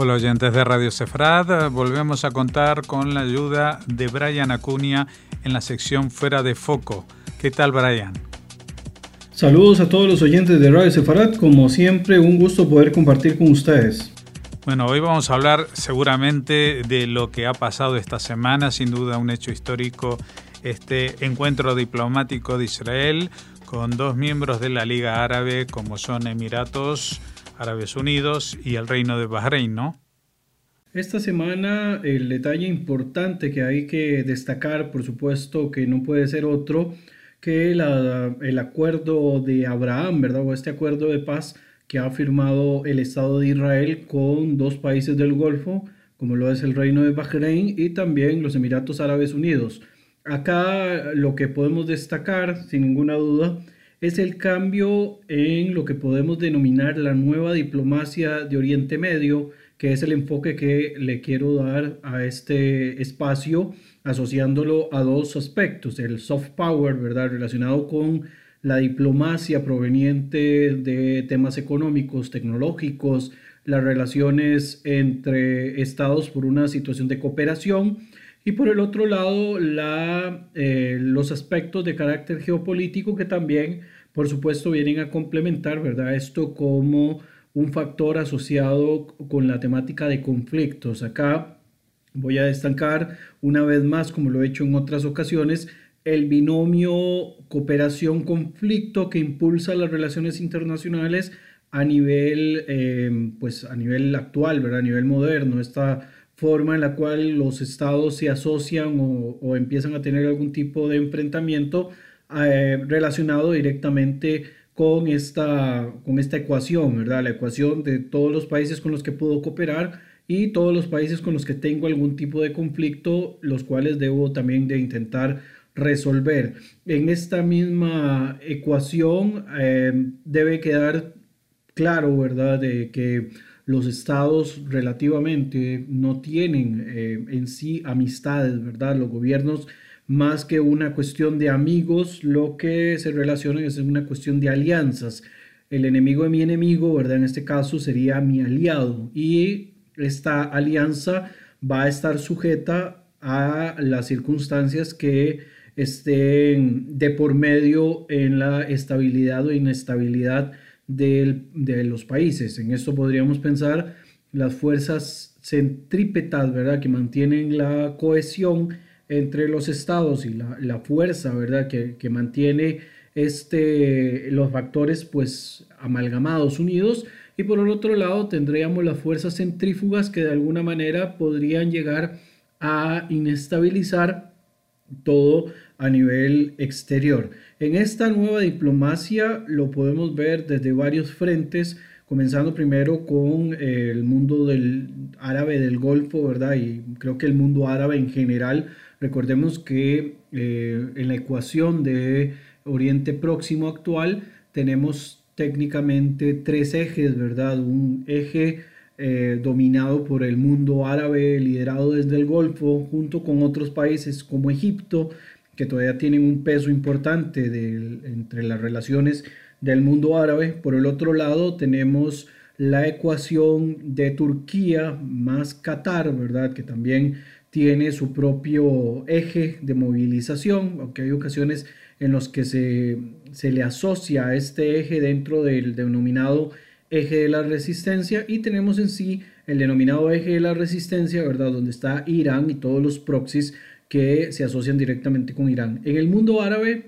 Hola oyentes de Radio Cefrad, volvemos a contar con la ayuda de Brian Acuña en la sección Fuera de Foco. ¿Qué tal Brian? Saludos a todos los oyentes de Radio Sefarad, como siempre un gusto poder compartir con ustedes. Bueno, hoy vamos a hablar seguramente de lo que ha pasado esta semana, sin duda un hecho histórico, este encuentro diplomático de Israel con dos miembros de la Liga Árabe como son Emiratos, Árabes Unidos y el Reino de Bahrein, ¿no? Esta semana el detalle importante que hay que destacar, por supuesto que no puede ser otro que el acuerdo de Abraham, ¿verdad? O este acuerdo de paz que ha firmado el Estado de Israel con dos países del Golfo, como lo es el Reino de Bahrein y también los Emiratos Árabes Unidos. Acá lo que podemos destacar, sin ninguna duda, es el cambio en lo que podemos denominar la nueva diplomacia de Oriente Medio, que es el enfoque que le quiero dar a este espacio, asociándolo a dos aspectos, el soft power, ¿verdad? Relacionado con la diplomacia proveniente de temas económicos, tecnológicos, las relaciones entre estados por una situación de cooperación y por el otro lado, la, eh, los aspectos de carácter geopolítico que también, por supuesto, vienen a complementar, ¿verdad? Esto como un factor asociado con la temática de conflictos. Acá voy a destacar una vez más, como lo he hecho en otras ocasiones, el binomio cooperación-conflicto que impulsa las relaciones internacionales a nivel, eh, pues a nivel actual, ¿verdad? A nivel moderno. Esta forma en la cual los estados se asocian o, empiezan a tener algún tipo de enfrentamiento eh, relacionado directamente con esta, con esta ecuación, ¿verdad? La ecuación de todos los países con los que puedo cooperar y todos los países con los que tengo algún tipo de conflicto, los cuales debo también de intentar resolver. En esta misma ecuación eh, debe quedar claro, ¿verdad? De que los estados relativamente no tienen eh, en sí amistades, ¿verdad? Los gobiernos, más que una cuestión de amigos, lo que se relaciona es una cuestión de alianzas. El enemigo de mi enemigo, ¿verdad? En este caso sería mi aliado y esta alianza va a estar sujeta a las circunstancias que estén de por medio en la estabilidad o inestabilidad de los países. En esto podríamos pensar las fuerzas centrípetas, ¿verdad? Que mantienen la cohesión entre los estados y la, fuerza, ¿verdad? Que, que, mantiene este, los factores, pues, amalgamados, unidos. Y por el otro lado tendríamos las fuerzas centrífugas que de alguna manera podrían llegar a inestabilizar todo a nivel exterior. En esta nueva diplomacia lo podemos ver desde varios frentes, comenzando primero con el mundo del árabe del Golfo, ¿verdad? Y creo que el mundo árabe en general, recordemos que eh, en la ecuación de Oriente Próximo actual tenemos técnicamente tres ejes, ¿verdad? Un eje eh, dominado por el mundo árabe liderado desde el Golfo, junto con otros países como Egipto, que todavía tienen un peso importante entre las relaciones del mundo árabe. Por el otro lado tenemos la ecuación de Turquía más Qatar, ¿verdad? Que también tiene su propio eje de movilización, aunque hay ocasiones en los que se, se le asocia a este eje dentro del denominado eje de la resistencia y tenemos en sí el denominado eje de la resistencia, ¿verdad? Donde está Irán y todos los proxies que se asocian directamente con Irán. En el mundo árabe,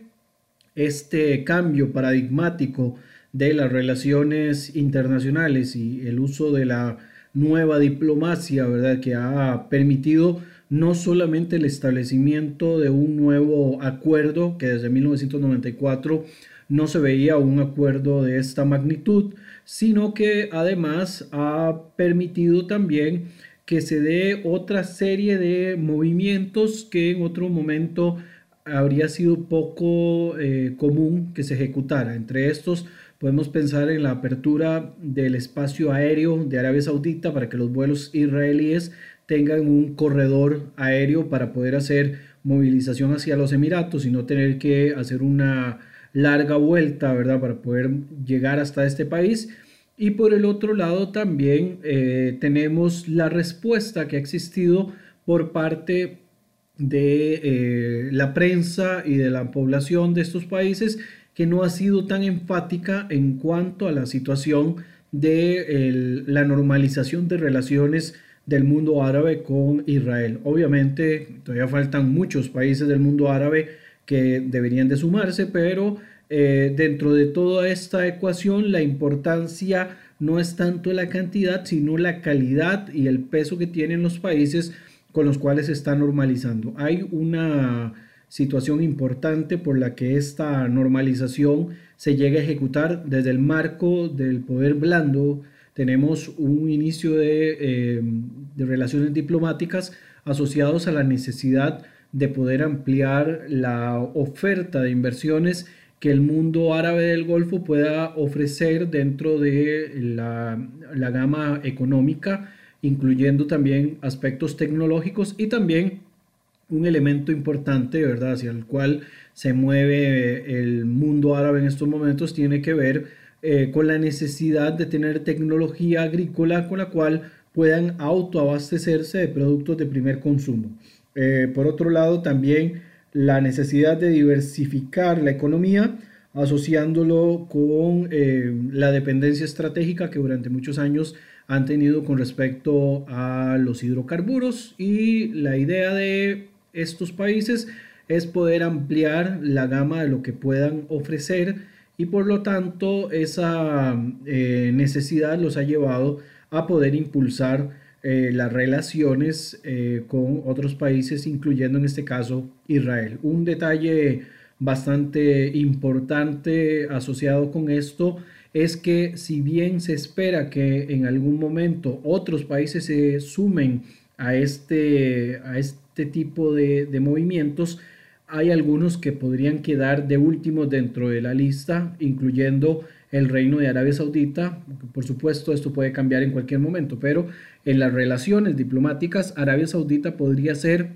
este cambio paradigmático de las relaciones internacionales y el uso de la nueva diplomacia, ¿verdad? Que ha permitido no solamente el establecimiento de un nuevo acuerdo, que desde 1994 no se veía un acuerdo de esta magnitud, sino que además ha permitido también que se dé otra serie de movimientos que en otro momento habría sido poco eh, común que se ejecutara. Entre estos podemos pensar en la apertura del espacio aéreo de Arabia Saudita para que los vuelos israelíes tengan un corredor aéreo para poder hacer movilización hacia los Emiratos y no tener que hacer una larga vuelta, ¿verdad? Para poder llegar hasta este país Y por el otro lado también eh, tenemos la respuesta que ha existido por parte de eh, la prensa y de la población de estos países que no ha sido tan enfática en cuanto a la situación de la normalización de relaciones del mundo árabe con Israel. Obviamente todavía faltan muchos países del mundo árabe que deberían de sumarse, pero eh, dentro de toda esta ecuación la importancia no es tanto la cantidad, sino la calidad y el peso que tienen los países con los cuales se está normalizando. Hay una situación importante por la que esta normalización se llega a ejecutar desde el marco del poder blando. Tenemos un inicio de, eh, de relaciones diplomáticas asociados a la necesidad de poder ampliar la oferta de inversiones que el mundo árabe del Golfo pueda ofrecer dentro de la, la gama económica, incluyendo también aspectos tecnológicos y también un elemento importante, ¿verdad?, hacia el cual se mueve el mundo árabe en estos momentos, tiene que ver eh, con la necesidad de tener tecnología agrícola con la cual puedan autoabastecerse de productos de primer consumo. Eh, por otro lado, también la necesidad de diversificar la economía asociándolo con eh, la dependencia estratégica que durante muchos años han tenido con respecto a los hidrocarburos. Y la idea de estos países es poder ampliar la gama de lo que puedan ofrecer y por lo tanto esa eh, necesidad los ha llevado a poder impulsar eh, las relaciones eh, con otros países, incluyendo en este caso Israel. Un detalle bastante importante asociado con esto es que si bien se espera que en algún momento otros países se sumen a este, a este tipo de, movimientos, hay algunos que podrían quedar de último dentro de la lista, incluyendo el reino de Arabia Saudita. Por supuesto, esto puede cambiar en cualquier momento, pero en las relaciones diplomáticas, Arabia Saudita podría ser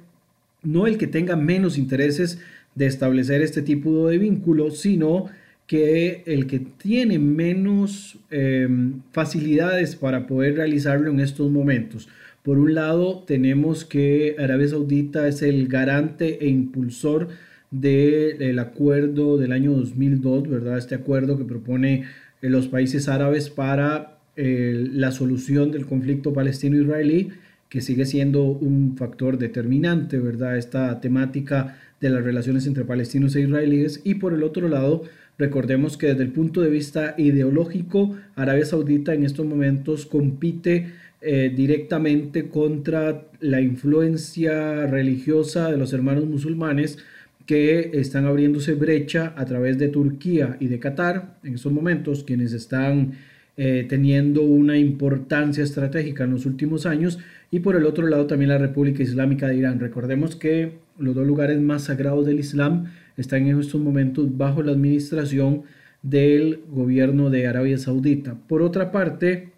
no el que tenga menos intereses de establecer este tipo de vínculos, sino que el que tiene menos eh, facilidades para poder realizarlo en estos momentos. Por un lado, tenemos que Arabia Saudita es el garante e impulsor del acuerdo del año 2002, ¿verdad? Este acuerdo que propone eh, los países árabes para la solución del conflicto palestino-israelí, que sigue siendo un factor determinante, ¿verdad? Esta temática de las relaciones entre palestinos e israelíes. Y por el otro lado, recordemos que desde el punto de vista ideológico, Arabia Saudita en estos momentos compite eh, directamente contra la influencia religiosa de los hermanos musulmanes que están abriéndose brecha a través de Turquía y de Qatar en estos momentos, quienes están eh, teniendo una importancia estratégica en los últimos años, y por el otro lado también la República Islámica de Irán. Recordemos que los dos lugares más sagrados del Islam están en estos momentos bajo la administración del gobierno de Arabia Saudita. Por otra parte,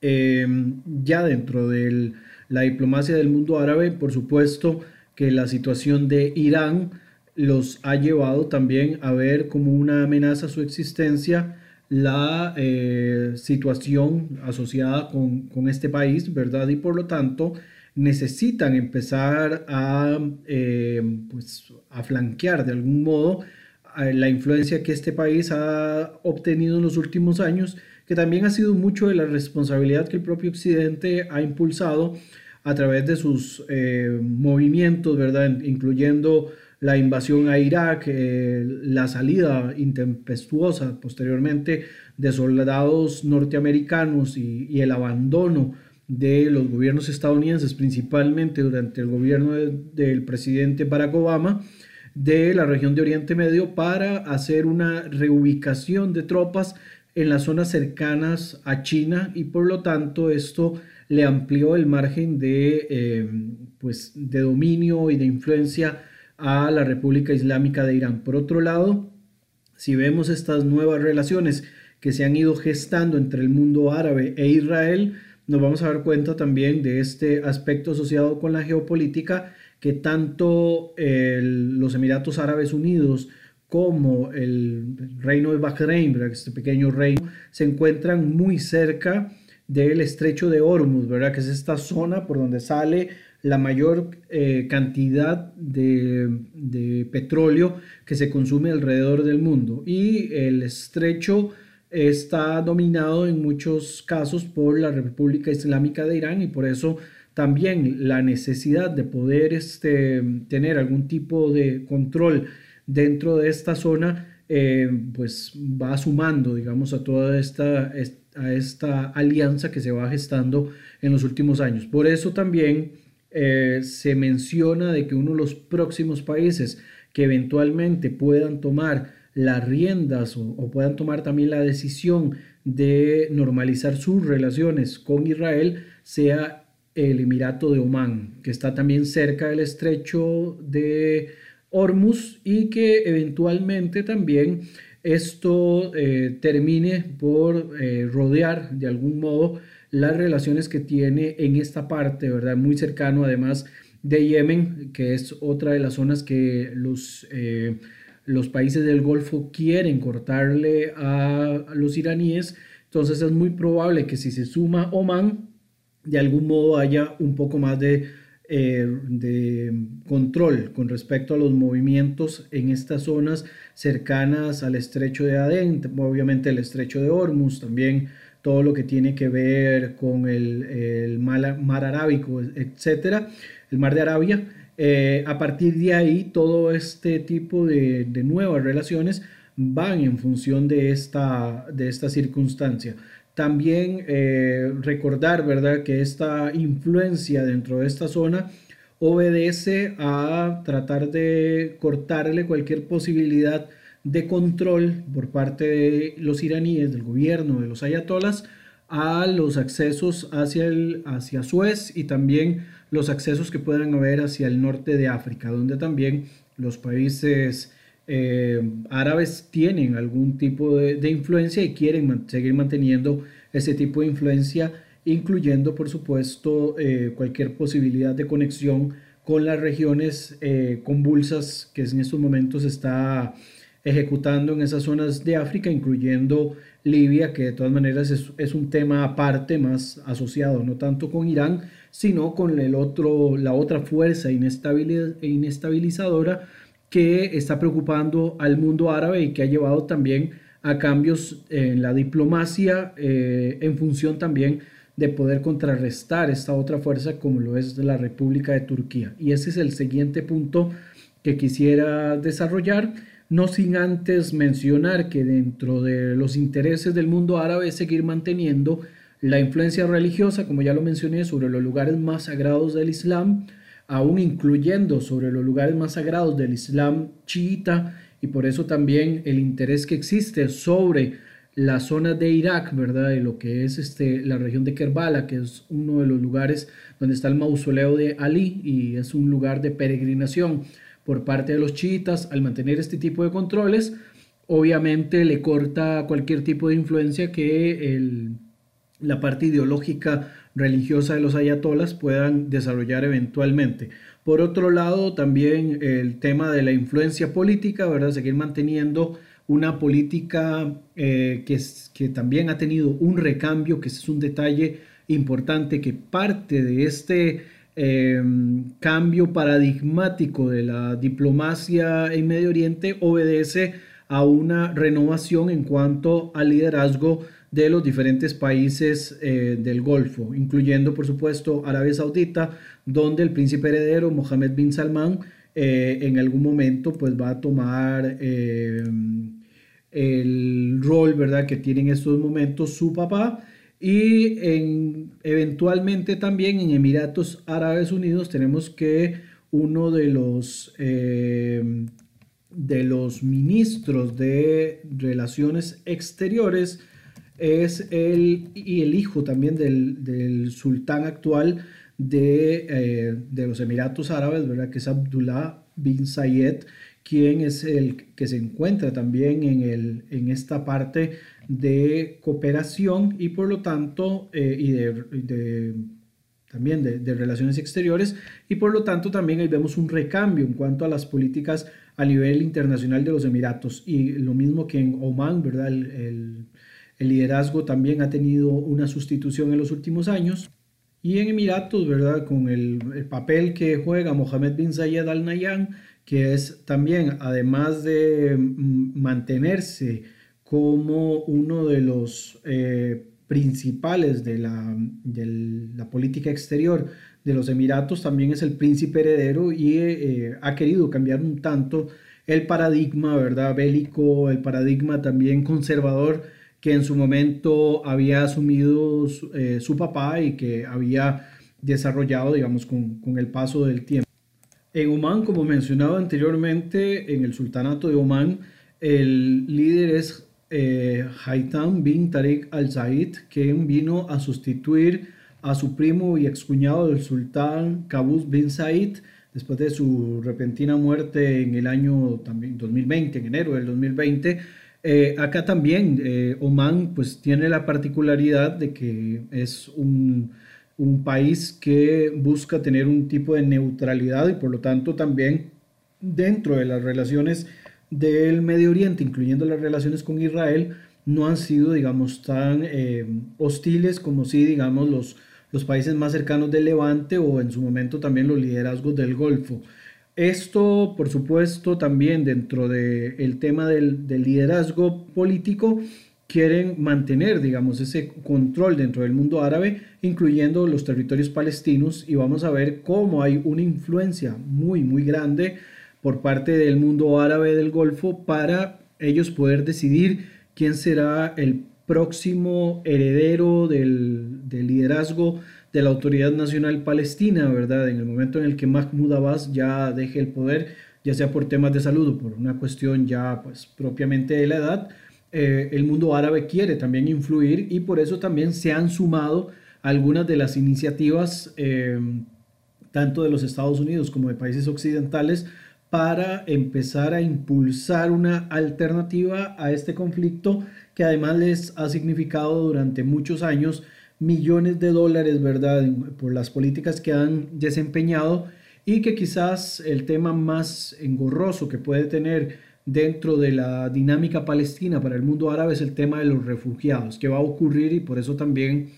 Em, ya dentro de la diplomacia del mundo árabe, por supuesto que la situación de Irán los ha llevado también a ver como una amenaza su existencia la eh, situación asociada con, este país, ¿verdad? Y por lo tanto necesitan empezar a, em, pues, a flanquear de algún modo eh, la influencia que este país ha obtenido en los últimos años que también ha sido mucho de la responsabilidad que el propio Occidente ha impulsado a través de sus eh, movimientos, ¿verdad? Incluyendo la invasión a Irak, eh, la salida intempestuosa posteriormente de soldados norteamericanos y, el abandono de los gobiernos estadounidenses, principalmente durante el gobierno del presidente Barack Obama, de la región de Oriente Medio para hacer una reubicación de tropas en las zonas cercanas a China y por lo tanto esto le amplió el margen de, eh, pues, de dominio y de influencia a la República Islámica de Irán. Por otro lado, si vemos estas nuevas relaciones que se han ido gestando entre el mundo árabe e Israel, nos vamos a dar cuenta también de este aspecto asociado con la geopolítica que tanto los Emiratos Árabes Unidos como el reino de Bahrein, este pequeño reino, se encuentran muy cerca del estrecho de Hormuz, ¿verdad? que es esta zona por donde sale la mayor eh, cantidad de, petróleo que se consume alrededor del mundo. Y el estrecho está dominado en muchos casos por la República Islámica de Irán y por eso también la necesidad de poder este, tener algún tipo de control dentro de esta zona, eh, pues va sumando, digamos, a toda esta, a esta alianza que se va gestando en los últimos años. Por eso también eh, se menciona de que uno de los próximos países que eventualmente puedan tomar las riendas o puedan tomar también la decisión de normalizar sus relaciones con Israel sea el Emirato de Omán, que está también cerca del estrecho de Hormuz y que eventualmente también esto eh, termine por eh, rodear de algún modo las relaciones que tiene en esta parte, ¿verdad? Muy cercano además de Yemen, que es otra de las zonas que los, eh, los países del Golfo quieren cortarle a los iraníes. Entonces es muy probable que si se suma Oman, de algún modo haya un poco más de, eh, de, control con respecto a los movimientos en estas zonas cercanas al estrecho de Adén, obviamente el estrecho de Hormuz, también todo lo que tiene que ver con el, mar, Arábico, etcétera, el mar de Arabia. Eh, a partir de ahí, todo este tipo de, de nuevas relaciones van en función de esta, de esta circunstancia. También eh, recordar, ¿verdad?, que esta influencia dentro de esta zona obedece a tratar de cortarle cualquier posibilidad de control por parte de los iraníes, del gobierno, de los ayatolas, a los accesos hacia, el, hacia Suez y también los accesos que puedan haber hacia el norte de África, donde también los países eh, árabes tienen algún tipo de, influencia y quieren seguir manteniendo ese tipo de influencia, incluyendo por supuesto eh, cualquier posibilidad de conexión con las regiones eh, convulsas que en estos momentos está ejecutando en esas zonas de África, incluyendo Libia, que de todas maneras es, un tema aparte, más asociado no tanto con Irán, sino con el otro, la otra fuerza inestabilizadora que está preocupando al mundo árabe y que ha llevado también a cambios en la diplomacia eh, en función también de poder contrarrestar esta otra fuerza como lo es la República de Turquía. Y ese es el siguiente punto que quisiera desarrollar, no sin antes mencionar que dentro de los intereses del mundo árabe es seguir manteniendo la influencia religiosa, como ya lo mencioné, sobre los lugares más sagrados del Islam, aún incluyendo sobre los lugares más sagrados del Islam chiita y por eso también el interés que existe sobre la zona de Irak, ¿verdad? De lo que es este, la región de Kerbala, que es uno de los lugares donde está el mausoleo de Ali y es un lugar de peregrinación por parte de los chiitas, al mantener este tipo de controles, obviamente le corta cualquier tipo de influencia que la parte ideológica religiosa de los ayatolas puedan desarrollar eventualmente. Por otro lado, también el tema de la influencia política, ¿verdad? Seguir manteniendo una política eh, que, que también ha tenido un recambio, que es un detalle importante, que parte de este em, cambio paradigmático de la diplomacia en Medio Oriente obedece a una renovación en cuanto al liderazgo de los diferentes países eh, del Golfo, incluyendo por supuesto Arabia Saudita, donde el príncipe heredero Mohammed bin Salman eh, en algún momento pues va a tomar eh, el rol ¿verdad? que tiene en estos momentos su papá y en, eventualmente también en Emiratos Árabes Unidos tenemos que uno de los de los ministros de relaciones exteriores es el, y el hijo también del, sultán actual eh, de, los Emiratos Árabes, ¿verdad? que es Abdullah bin Zayed, quien es el que se encuentra también en, el, en esta parte de cooperación y por lo tanto eh, y de, también de, relaciones exteriores y por lo tanto también ahí vemos un recambio en cuanto a las políticas a nivel internacional de los Emiratos y lo mismo que en Oman, ¿verdad? El, liderazgo también ha tenido una sustitución en los últimos años y en Emiratos, ¿verdad? Con el, papel que juega Mohammed bin Zayed Al Nahyan, que es también, además de mm, mantenerse como uno de los eh, principales de la, de la, política exterior de los Emiratos, también es el príncipe heredero y eh, ha querido cambiar un tanto el paradigma, ¿verdad? Bélico, el paradigma también conservador que en su momento había asumido eh, su, papá y que había desarrollado, digamos, con, con, el paso del tiempo. En Oman, como mencionaba anteriormente, en el sultanato de Oman, el líder es eh, bin Tariq al-Said, quien vino a sustituir a su primo y excuñado del sultán Qaboos bin Said después de su repentina muerte en el año también 2020, en enero del 2020. Eh, acá también eh, Oman pues tiene la particularidad de que es un, un país que busca tener un tipo de neutralidad y por lo tanto también dentro de las relaciones del Medio Oriente, incluyendo las relaciones con Israel, no han sido, digamos, tan eh, hostiles como si, digamos, los, los países más cercanos del Levante o en su momento también los liderazgos del Golfo. Esto, por supuesto, también dentro del tema del, del, liderazgo político, quieren mantener, digamos, ese control dentro del mundo árabe, incluyendo los territorios palestinos, y vamos a ver cómo hay una influencia muy, muy grande por parte del mundo árabe del Golfo para ellos poder decidir quién será el próximo heredero del, liderazgo de la Autoridad Nacional Palestina, ¿verdad? En el momento en el que Mahmoud Abbas ya deje el poder, ya sea por temas de salud o por una cuestión ya pues propiamente de la edad, eh, el mundo árabe quiere también influir y por eso también se han sumado algunas de las iniciativas, eh, tanto de los Estados Unidos como de países occidentales, para empezar a impulsar una alternativa a este conflicto que además les ha significado durante muchos años millones de dólares, ¿verdad?, por las políticas que han desempeñado y que quizás el tema más engorroso que puede tener dentro de la dinámica palestina para el mundo árabe es el tema de los refugiados, que va a ocurrir y por eso también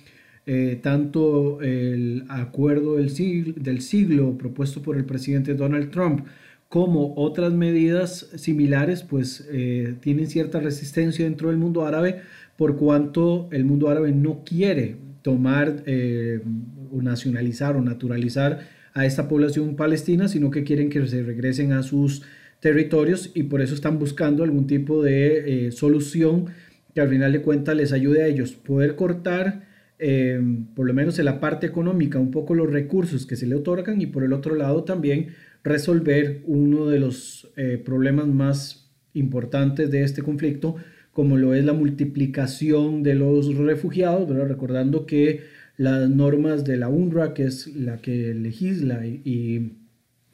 eh, tanto el acuerdo del siglo, del siglo propuesto por el presidente Donald Trump como otras medidas similares, pues eh, tienen cierta resistencia dentro del mundo árabe, por cuanto el mundo árabe no quiere tomar eh, o nacionalizar o naturalizar a esta población palestina, sino que quieren que se regresen a sus territorios y por eso están buscando algún tipo de eh, solución que al final de cuentas les ayude a ellos poder cortar por lo menos en la parte económica un poco los recursos que se le otorgan y por el otro lado también resolver uno de los eh, problemas más importantes de este conflicto, como lo es la multiplicación de los refugiados, recordando que las normas de la UNRWA, que es la que legisla y,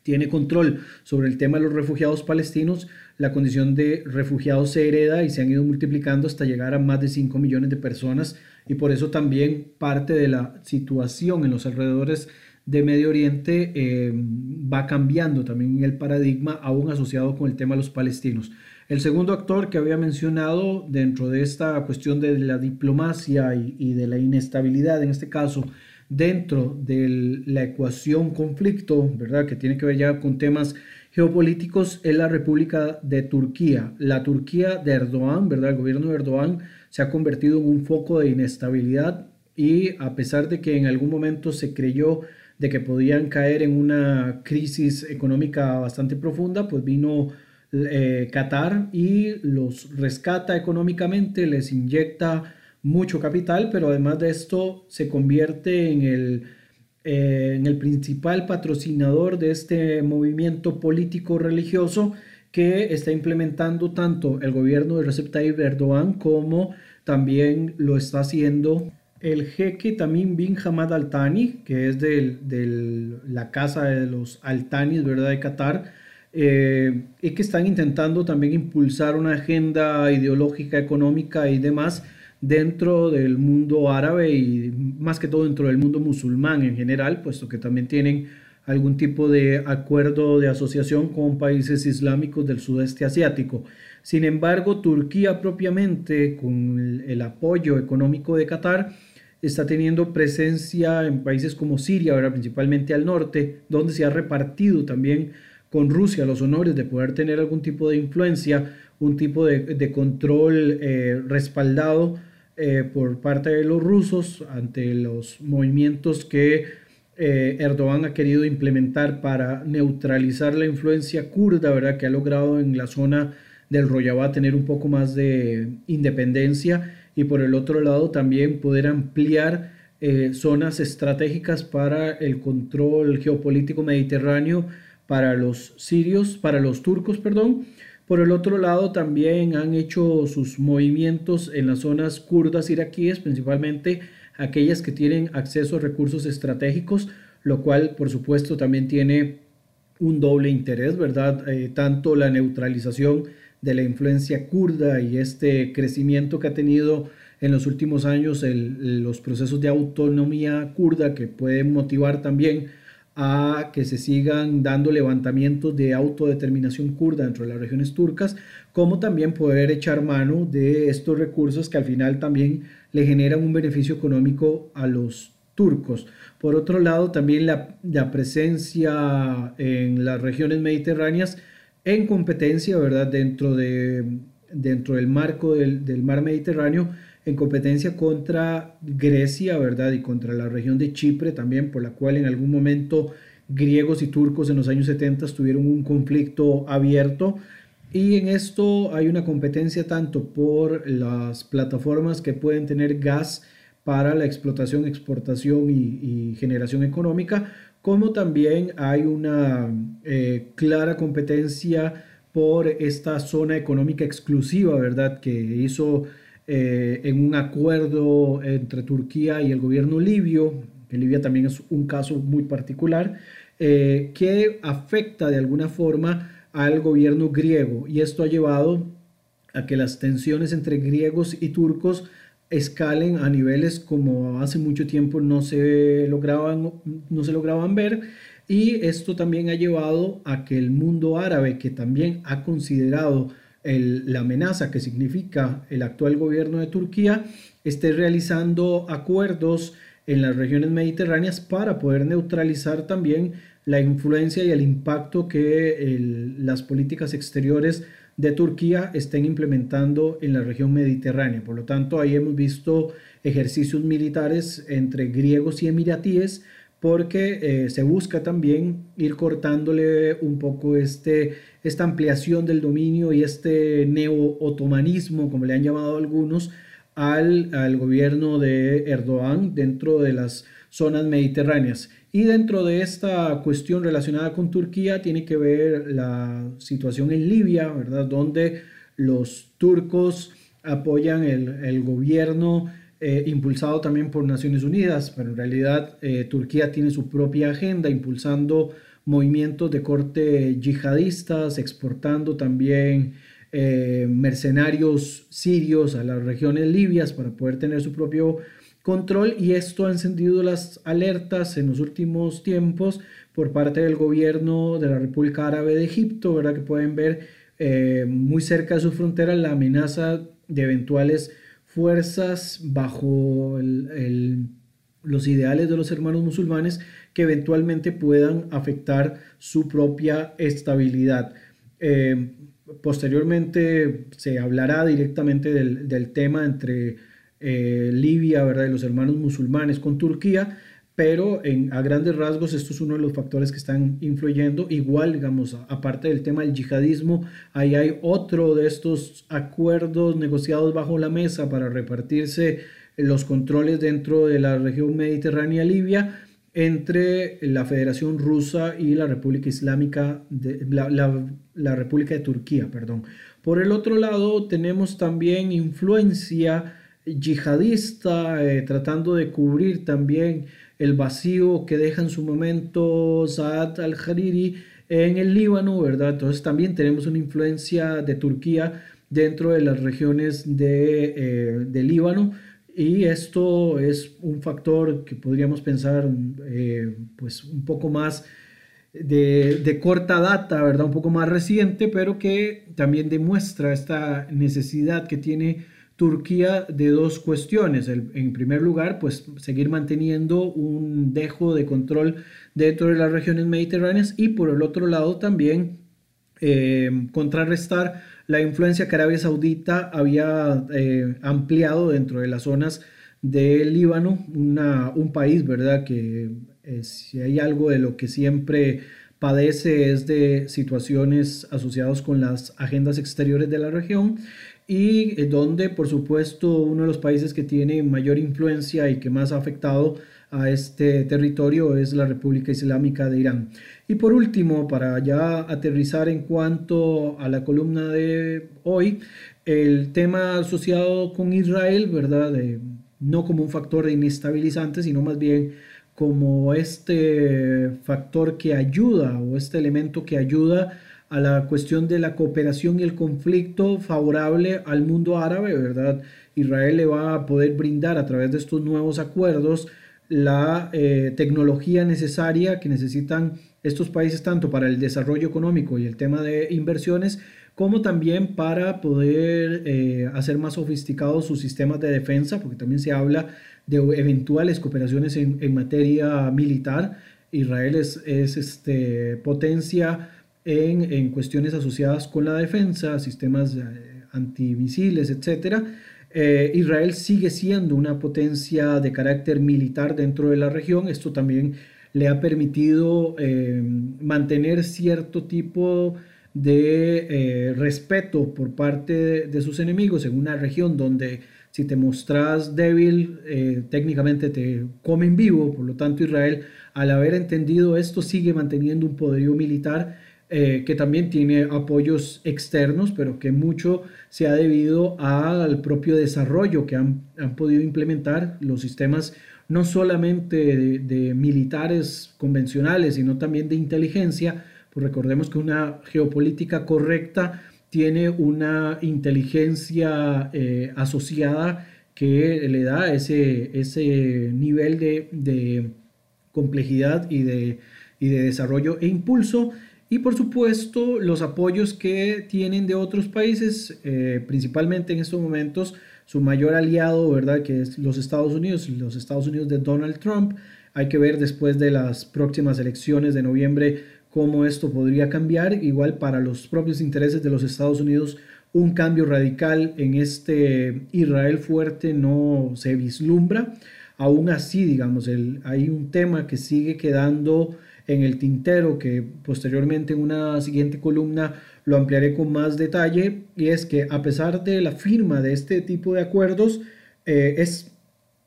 tiene control sobre el tema de los refugiados palestinos, la condición de refugiados se hereda y se han ido multiplicando hasta llegar a más de 5 millones de personas. Y por eso también parte de la situación en los alrededores de Medio Oriente eh, va cambiando también el paradigma aún asociado con el tema de los palestinos. El segundo actor que había mencionado dentro de esta cuestión de la diplomacia y, de la inestabilidad, en este caso, dentro de la ecuación conflicto, ¿verdad? Que tiene que ver ya con temas geopolíticos, es la República de Turquía. La Turquía de Erdogan, ¿verdad? El gobierno de Erdogan se ha convertido en un foco de inestabilidad y a pesar de que en algún momento se creyó de que podían caer en una crisis económica bastante profunda, pues vino eh, Qatar y los rescata económicamente, les inyecta mucho capital, pero además de esto se convierte en el, eh, en el principal patrocinador de este movimiento político religioso que está implementando tanto el gobierno de Recep Tayyip Erdogan como también lo está haciendo el jeque Tamim bin Hamad Al Thani, que es de la casa de los Al Thanis, ¿verdad?, de Qatar, eh, y que están intentando también impulsar una agenda ideológica, económica y demás dentro del mundo árabe y más que todo dentro del mundo musulmán en general, puesto que también tienen algún tipo de acuerdo de asociación con países islámicos del sudeste asiático. Sin embargo, Turquía propiamente, con el, apoyo económico de Qatar, está teniendo presencia en países como Siria, principalmente al norte, donde se ha repartido también con Rusia los honores de poder tener algún tipo de influencia, un tipo de, control eh, respaldado eh, por parte de los rusos ante los movimientos que eh, Erdogan ha querido implementar para neutralizar la influencia kurda, ¿verdad? Que ha logrado en la zona del Rojava tener un poco más de independencia y por el otro lado también poder ampliar eh, zonas estratégicas para el control geopolítico mediterráneo para los sirios, para los turcos, perdón. Por el otro lado también han hecho sus movimientos en las zonas kurdas iraquíes, principalmente aquellas que tienen acceso a recursos estratégicos, lo cual por supuesto también tiene un doble interés, ¿verdad? Eh, tanto la neutralización de la influencia kurda y este crecimiento que ha tenido en los últimos años los procesos de autonomía kurda que pueden motivar también a que se sigan dando levantamientos de autodeterminación kurda dentro de las regiones turcas, como también poder echar mano de estos recursos que al final también le generan un beneficio económico a los turcos. Por otro lado, también la, presencia en las regiones mediterráneas en competencia, ¿verdad? Dentro, de, dentro del marco del, del mar Mediterráneo, en competencia contra Grecia, ¿verdad? Y contra la región de Chipre también, por la cual en algún momento griegos y turcos en los años 70 tuvieron un conflicto abierto. Y en esto hay una competencia tanto por las plataformas que pueden tener gas para la explotación, exportación y, generación económica, como también hay una eh, clara competencia por esta zona económica exclusiva, ¿verdad? Que hizo eh, en un acuerdo entre Turquía y el gobierno libio, que Libia también es un caso muy particular, eh, que afecta de alguna forma al gobierno griego y esto ha llevado a que las tensiones entre griegos y turcos escalen a niveles como hace mucho tiempo no se lograban, no se lograban ver. Y esto también ha llevado a que el mundo árabe que también ha considerado la amenaza que significa el actual gobierno de Turquía esté realizando acuerdos en las regiones mediterráneas para poder neutralizar también la influencia y el impacto que las políticas exteriores de Turquía estén implementando en la región mediterránea. Por lo tanto, ahí hemos visto ejercicios militares entre griegos y emiratíes porque eh, se busca también ir cortándole un poco este, esta ampliación del dominio y este neo-otomanismo, como le han llamado algunos, al, al, gobierno de Erdogan dentro de las zonas mediterráneas. Y dentro de esta cuestión relacionada con Turquía tiene que ver la situación en Libia, ¿verdad? Donde los turcos apoyan el, gobierno eh, impulsado también por Naciones Unidas, pero en realidad eh, Turquía tiene su propia agenda impulsando movimientos de corte yihadistas, exportando también eh, mercenarios sirios a las regiones libias para poder tener su propio control y esto ha encendido las alertas en los últimos tiempos por parte del gobierno de la República Árabe de Egipto, ¿verdad? Que pueden ver muy cerca de su frontera la amenaza de eventuales fuerzas bajo los ideales de los hermanos musulmanes que eventualmente puedan afectar su propia estabilidad. Eh, posteriormente se hablará directamente del, tema entre eh, Libia ¿verdad? y los hermanos musulmanes con Turquía, pero a grandes rasgos esto es uno de los factores que están influyendo. Igual, digamos, aparte del tema del yihadismo, ahí hay otro de estos acuerdos negociados bajo la mesa para repartirse los controles dentro de la región mediterránea libia entre la Federación Rusa y la República Islámica, de, la, República de Turquía, perdón. Por el otro lado, tenemos también influencia yihadista, eh, tratando de cubrir también el vacío que deja en su momento Saad al-Hariri en el Líbano, ¿verdad? Entonces también tenemos una influencia de Turquía dentro de las regiones de, eh, Líbano. Y esto es un factor que podríamos pensar eh, pues un poco más de, de, corta data, ¿verdad? Un poco más reciente, pero que también demuestra esta necesidad que tiene Turquía de dos cuestiones. en primer lugar, pues seguir manteniendo un dejo de control dentro de las regiones mediterráneas y por el otro lado también eh, contrarrestar la influencia que Arabia Saudita había eh, ampliado dentro de las zonas del Líbano, un país, ¿verdad? Que eh, si hay algo de lo que siempre padece es de situaciones asociadas con las agendas exteriores de la región y eh, donde por supuesto uno de los países que tiene mayor influencia y que más ha afectado a este territorio es la República Islámica de Irán. Y por último, para ya aterrizar en cuanto a la columna de hoy, el tema asociado con Israel, ¿verdad? no como un factor inestabilizante, sino más bien como este factor que ayuda o este elemento que ayuda a la cuestión de la cooperación y el conflicto favorable al mundo árabe, ¿verdad? Israel le va a poder brindar a través de estos nuevos acuerdos la eh, tecnología necesaria que necesitan estos países tanto para el desarrollo económico y el tema de inversiones, como también para poder eh, hacer más sofisticados sus sistemas de defensa, porque también se habla de eventuales cooperaciones en, en materia militar. Israel es, es este, potencia en, cuestiones asociadas con la defensa, sistemas eh, antimisiles, etc. Eh, Israel sigue siendo una potencia de carácter militar dentro de la región. Esto también le ha permitido eh, mantener cierto tipo de respeto por parte de, sus enemigos en una región donde si te mostras débil, técnicamente te comen vivo. Por lo tanto, Israel, al haber entendido esto, sigue manteniendo un poderío militar eh, que también tiene apoyos externos, pero que mucho se ha debido al propio desarrollo que han, podido implementar los sistemas no solamente de, militares convencionales, sino también de inteligencia. Pues recordemos que una geopolítica correcta tiene una inteligencia eh, asociada que le da ese, ese nivel de, complejidad y de, y de desarrollo e impulso y por supuesto, los apoyos que tienen de otros países, eh, principalmente en estos momentos, su mayor aliado, ¿verdad? Que es los Estados Unidos, los Estados Unidos de Donald Trump. Hay que ver después de las próximas elecciones de noviembre cómo esto podría cambiar. Igual para los propios intereses de los Estados Unidos, un cambio radical en este Israel fuerte no se vislumbra. Aún así, digamos, el, hay un tema que sigue quedando en el tintero que posteriormente en una siguiente columna lo ampliaré con más detalle y es que a pesar de la firma de este tipo de acuerdos eh, es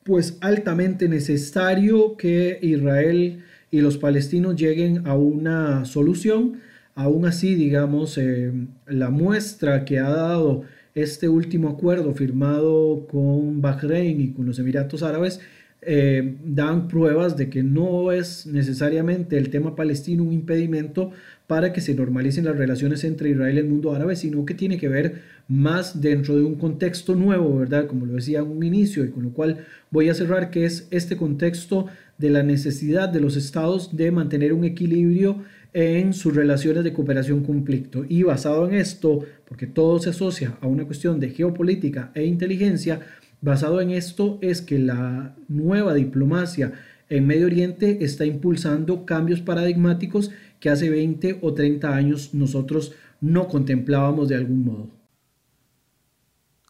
pues altamente necesario que Israel y los palestinos lleguen a una solución. Aún así, digamos, eh, la muestra que ha dado este último acuerdo firmado con Bahrein y con los Emiratos Árabes eh, dan pruebas de que no es necesariamente el tema palestino un impedimento para que se normalicen las relaciones entre Israel y el mundo árabe, sino que tiene que ver más dentro de un contexto nuevo, ¿verdad? Como lo decía en un inicio y con lo cual voy a cerrar, que es este contexto de la necesidad de los estados de mantener un equilibrio en sus relaciones de cooperación-conflicto. Y basado en esto, porque todo se asocia a una cuestión de geopolítica e inteligencia, Basado en esto es que la nueva diplomacia en Medio Oriente está impulsando cambios paradigmáticos que hace 20 o 30 años nosotros no contemplábamos de algún modo.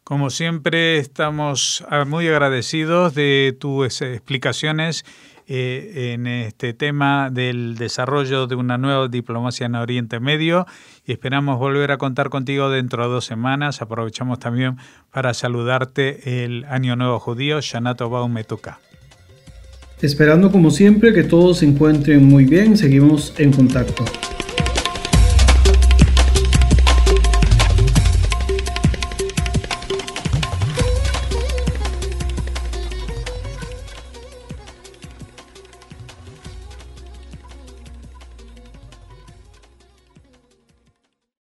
Como siempre, estamos muy agradecidos de tus explicaciones eh, en este tema del desarrollo de una nueva diplomacia en Oriente Medio y esperamos volver a contar contigo dentro de dos semanas. Aprovechamos también para saludarte el Año Nuevo Judío, Shanato Baumetuka. Esperando como siempre que todos se encuentren muy bien, seguimos en contacto.